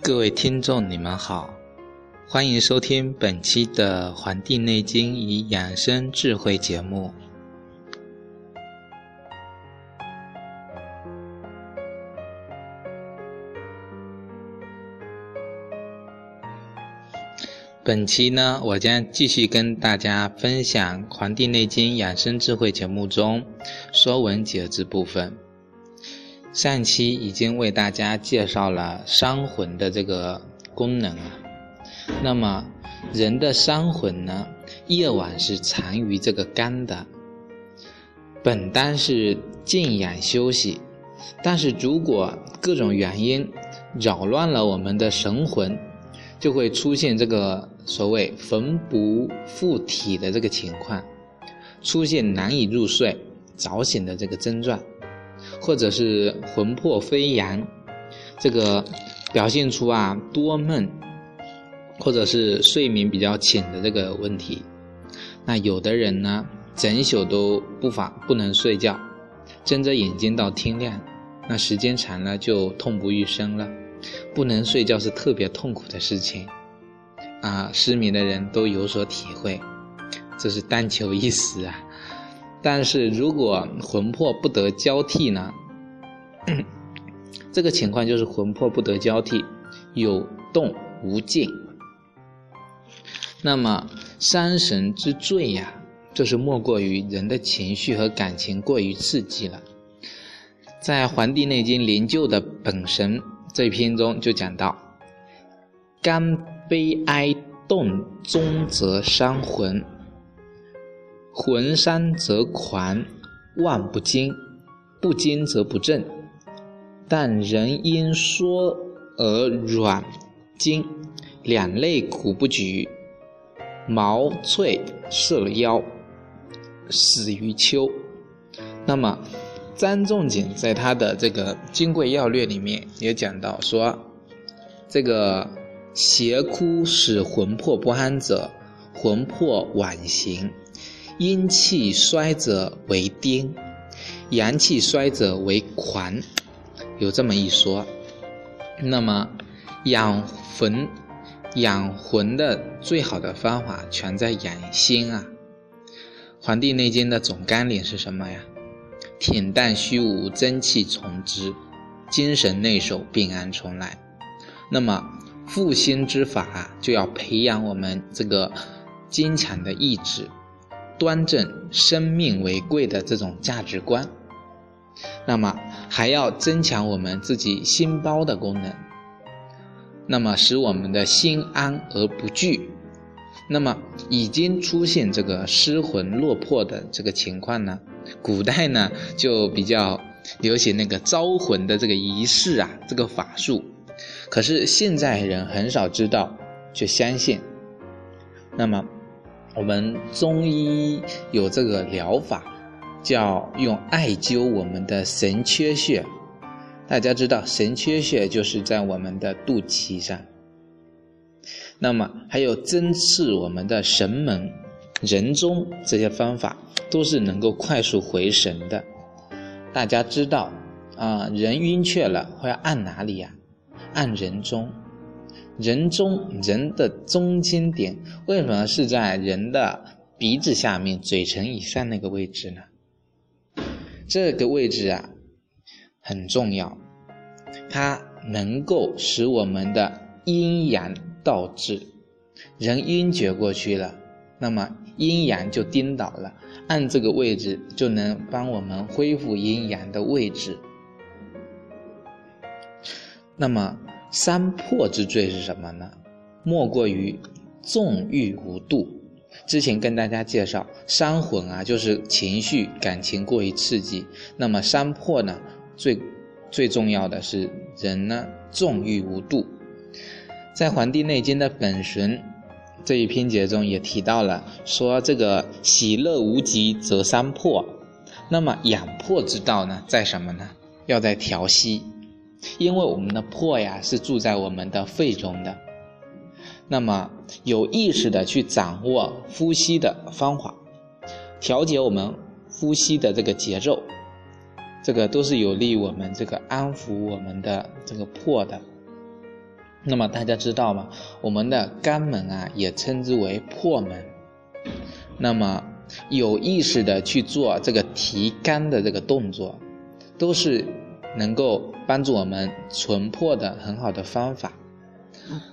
各位听众，你们好，欢迎收听本期的《黄帝内经与养生智慧》节目。本期呢，我将继续跟大家分享《黄帝内经养生智慧》节目中《说文解字》部分。上期已经为大家介绍了伤魂的这个功能啊。那么，人的伤魂呢，夜晚是藏于这个肝的，本当是静养休息，但是如果各种原因扰乱了我们的神魂，就会出现这个所谓魂不附体的这个情况，出现难以入睡、早醒的这个症状。或者是魂魄飞扬，这个表现出啊多梦，或者是睡眠比较浅的这个问题。那有的人呢，整宿都不法不能睡觉，睁着眼睛到天亮，那时间长了就痛不欲生了。不能睡觉是特别痛苦的事情，啊，失眠的人都有所体会，这是但求一时啊。但是如果魂魄不得交替呢？这个情况就是魂魄不得交替，有动无静。那么伤神之罪呀，就是莫过于人的情绪和感情过于刺激了。在《黄帝内经·灵柩》的本神这篇中就讲到：肝悲哀动中则伤魂。魂伤则狂，妄不惊；不惊则不振。但人因缩而软筋，两肋骨不举，毛脆射了腰，死于秋。那么，张仲景在他的这个《金匮要略》里面也讲到说，这个邪哭使魂魄不安者，魂魄晚行。阴气衰者为癫，阳气衰者为狂，有这么一说。那么养魂、养魂的最好的方法全在养心啊。《黄帝内经》的总纲领是什么呀？恬淡虚无，真气从之，精神内守，病安从来。那么复兴之法就要培养我们这个坚强的意志。端正生命为贵的这种价值观，那么还要增强我们自己心包的功能，那么使我们的心安而不惧。那么已经出现这个失魂落魄的这个情况呢？古代呢就比较流行那个招魂的这个仪式啊，这个法术，可是现在人很少知道，却相信。那么。我们中医有这个疗法，叫用艾灸我们的神阙穴。大家知道，神阙穴就是在我们的肚脐上。那么还有针刺我们的神门、人中，这些方法都是能够快速回神的。大家知道啊，人晕厥了会按哪里呀？按人中。人中人的中心点为什么是在人的鼻子下面、嘴唇以上那个位置呢？这个位置啊很重要，它能够使我们的阴阳倒置。人晕厥过去了，那么阴阳就颠倒了，按这个位置就能帮我们恢复阴阳的位置。那么。三破之罪是什么呢？莫过于纵欲无度。之前跟大家介绍，三魂啊，就是情绪感情过于刺激。那么三破呢，最最重要的是人呢纵欲无度。在《黄帝内经》的本神这一篇节中也提到了，说这个喜乐无极则三破。那么养魄之道呢，在什么呢？要在调息。因为我们的魄呀是住在我们的肺中的，那么有意识的去掌握呼吸的方法，调节我们呼吸的这个节奏，这个都是有利于我们这个安抚我们的这个魄的。那么大家知道吗？我们的肝门啊，也称之为魄门。那么有意识的去做这个提肝的这个动作，都是能够帮助我们存魄的很好的方法。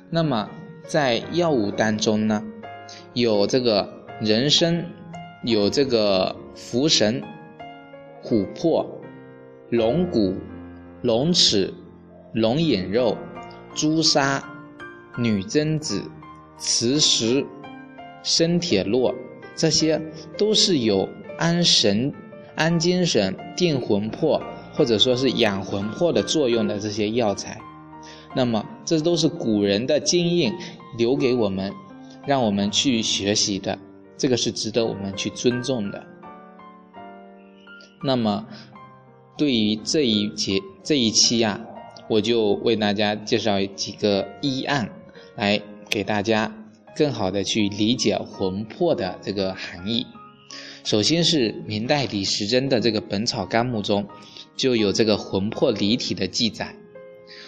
那么在药物当中呢，有这个人参，有这个茯神、琥珀、龙骨、龙齿、龙眼肉、朱砂、女贞子、磁石、生铁络，这些都是有安神、安精神、定魂魄，或者说是养魂魄的作用的这些药材。那么，这都是古人的经验留给我们，让我们去学习的，这个是值得我们去尊重的。那么，对于这一节这一期呀，我就为大家介绍几个医案，来给大家更好的去理解魂魄的这个含义。首先是明代李时珍的这个《本草纲目》中就有这个魂魄离体的记载，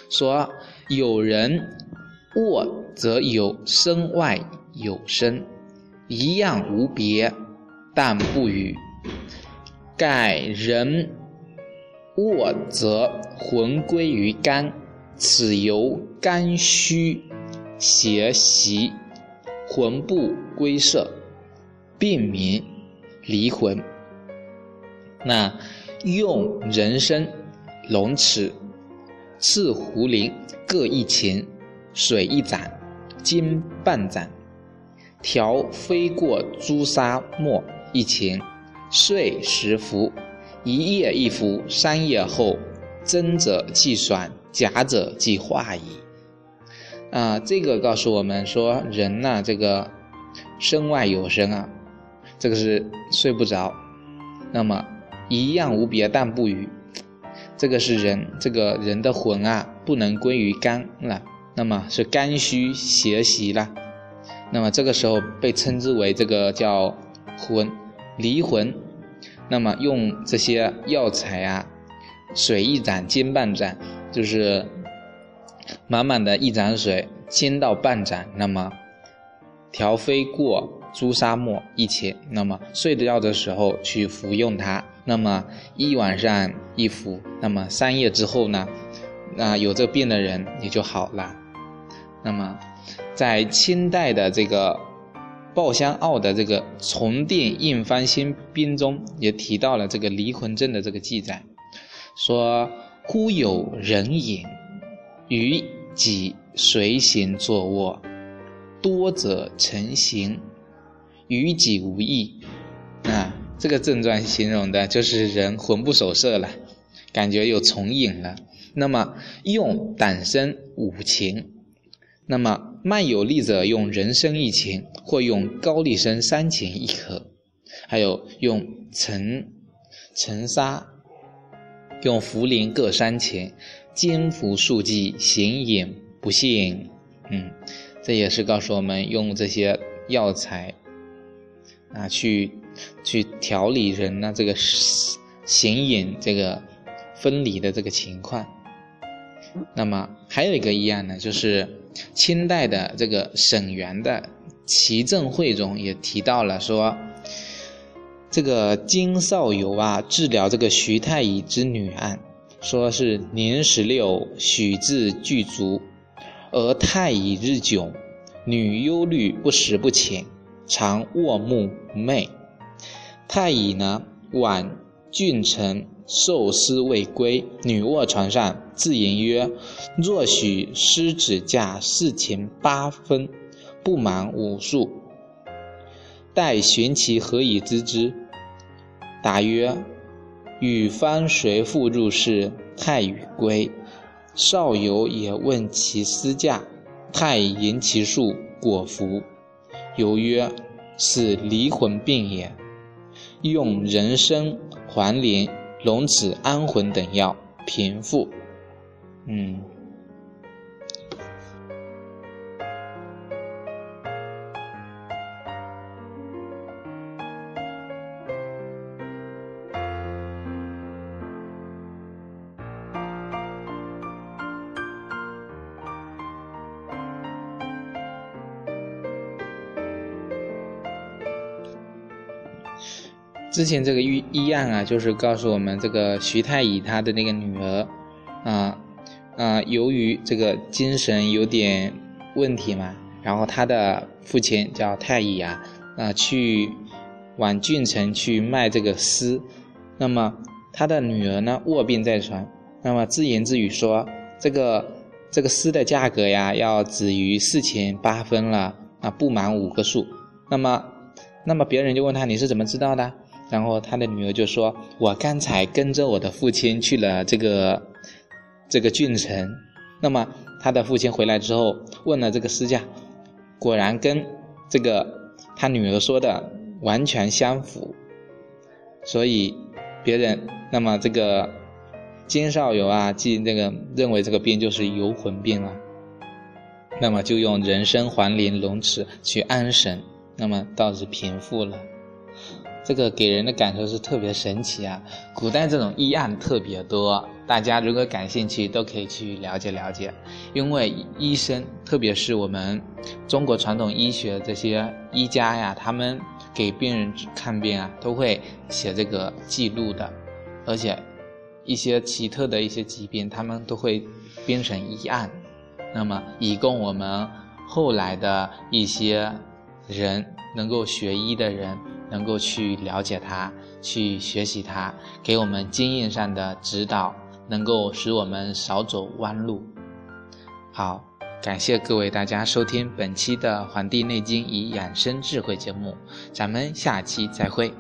说。有人卧则有身外有身，一样无别，但不语。盖人卧则魂归于肝，此由肝虚邪袭，魂不归舍，病名离魂。那用人参、龙齿、赤茯苓。各一钱，水一盏，金半盏，调飞过朱砂末一钱，睡十服，一夜一服，三夜后，真者即爽，假者即化矣。啊，这个告诉我们说，人呐，这个身外有身啊，这个是睡不着，那么一样无别，但不语。这个是人，这个人的魂啊，不能归于肝了，那么是肝虚邪袭了，那么这个时候被称之为这个叫魂离魂，那么用这些药材啊，水一盏，煎半盏，就是满满的一盏水，煎到半盏，那么调飞过朱砂末一钱，那么睡觉的时候去服用它。那么一晚上一服，那么三夜之后呢？那有这病的人也就好了。那么，在清代的这个鲍香傲的这个《重殿应方新兵》中，也提到了这个离魂症的这个记载，说忽有人影，与己随行坐卧，多者成形，与己无益。啊。这个症状形容的就是人魂不守舍了，感觉有重影了。那么用党参五钱，那么慢有力者用人参一钱，或用高丽参三钱一颗，还有用陈陈沙、用茯苓各三钱，煎服数剂，形影不现。嗯，这也是告诉我们用这些药材啊去。去调理人呢这个形影这个分离的这个情况。那么还有一个医案呢，就是清代的这个沈园的《齐正会》中也提到了说，这个金少游啊治疗这个徐太乙之女案，说是年十六，许至具足，而太乙日久，女忧虑不食不寝，常卧目寐。太乙呢，晚郡臣受思未归，女卧床上，自言曰：“若许施指价四钱八分，不满五数。”待寻其何以知之？答曰：“与方随复入室，太乙归。少游也问其私价，太乙言其数，果服。有曰：“是离魂病也。”用人参、黄连、龙子、安魂等药平复。嗯。之前这个医医案啊，就是告诉我们这个徐太乙他的那个女儿，啊啊，由于这个精神有点问题嘛，然后他的父亲叫太乙啊，啊去往郡城去卖这个丝，那么他的女儿呢卧病在床，那么自言自语说这个这个丝的价格呀要止于四钱八分了啊，不满五个数，那么那么别人就问他你是怎么知道的？然后他的女儿就说：“我刚才跟着我的父亲去了这个这个郡城，那么他的父亲回来之后问了这个私价，果然跟这个他女儿说的完全相符，所以别人那么这个金少游啊，即那个认为这个病就是游魂病了，那么就用人参、黄连、龙齿去安神，那么倒是平复了。”这个给人的感受是特别神奇啊！古代这种医案特别多，大家如果感兴趣都可以去了解了解。因为医生，特别是我们中国传统医学这些医家呀，他们给病人看病啊，都会写这个记录的，而且一些奇特的一些疾病，他们都会编成医案，那么以供我们后来的一些人能够学医的人。能够去了解它，去学习它，给我们经验上的指导，能够使我们少走弯路。好，感谢各位大家收听本期的《黄帝内经与养生智慧》节目，咱们下期再会。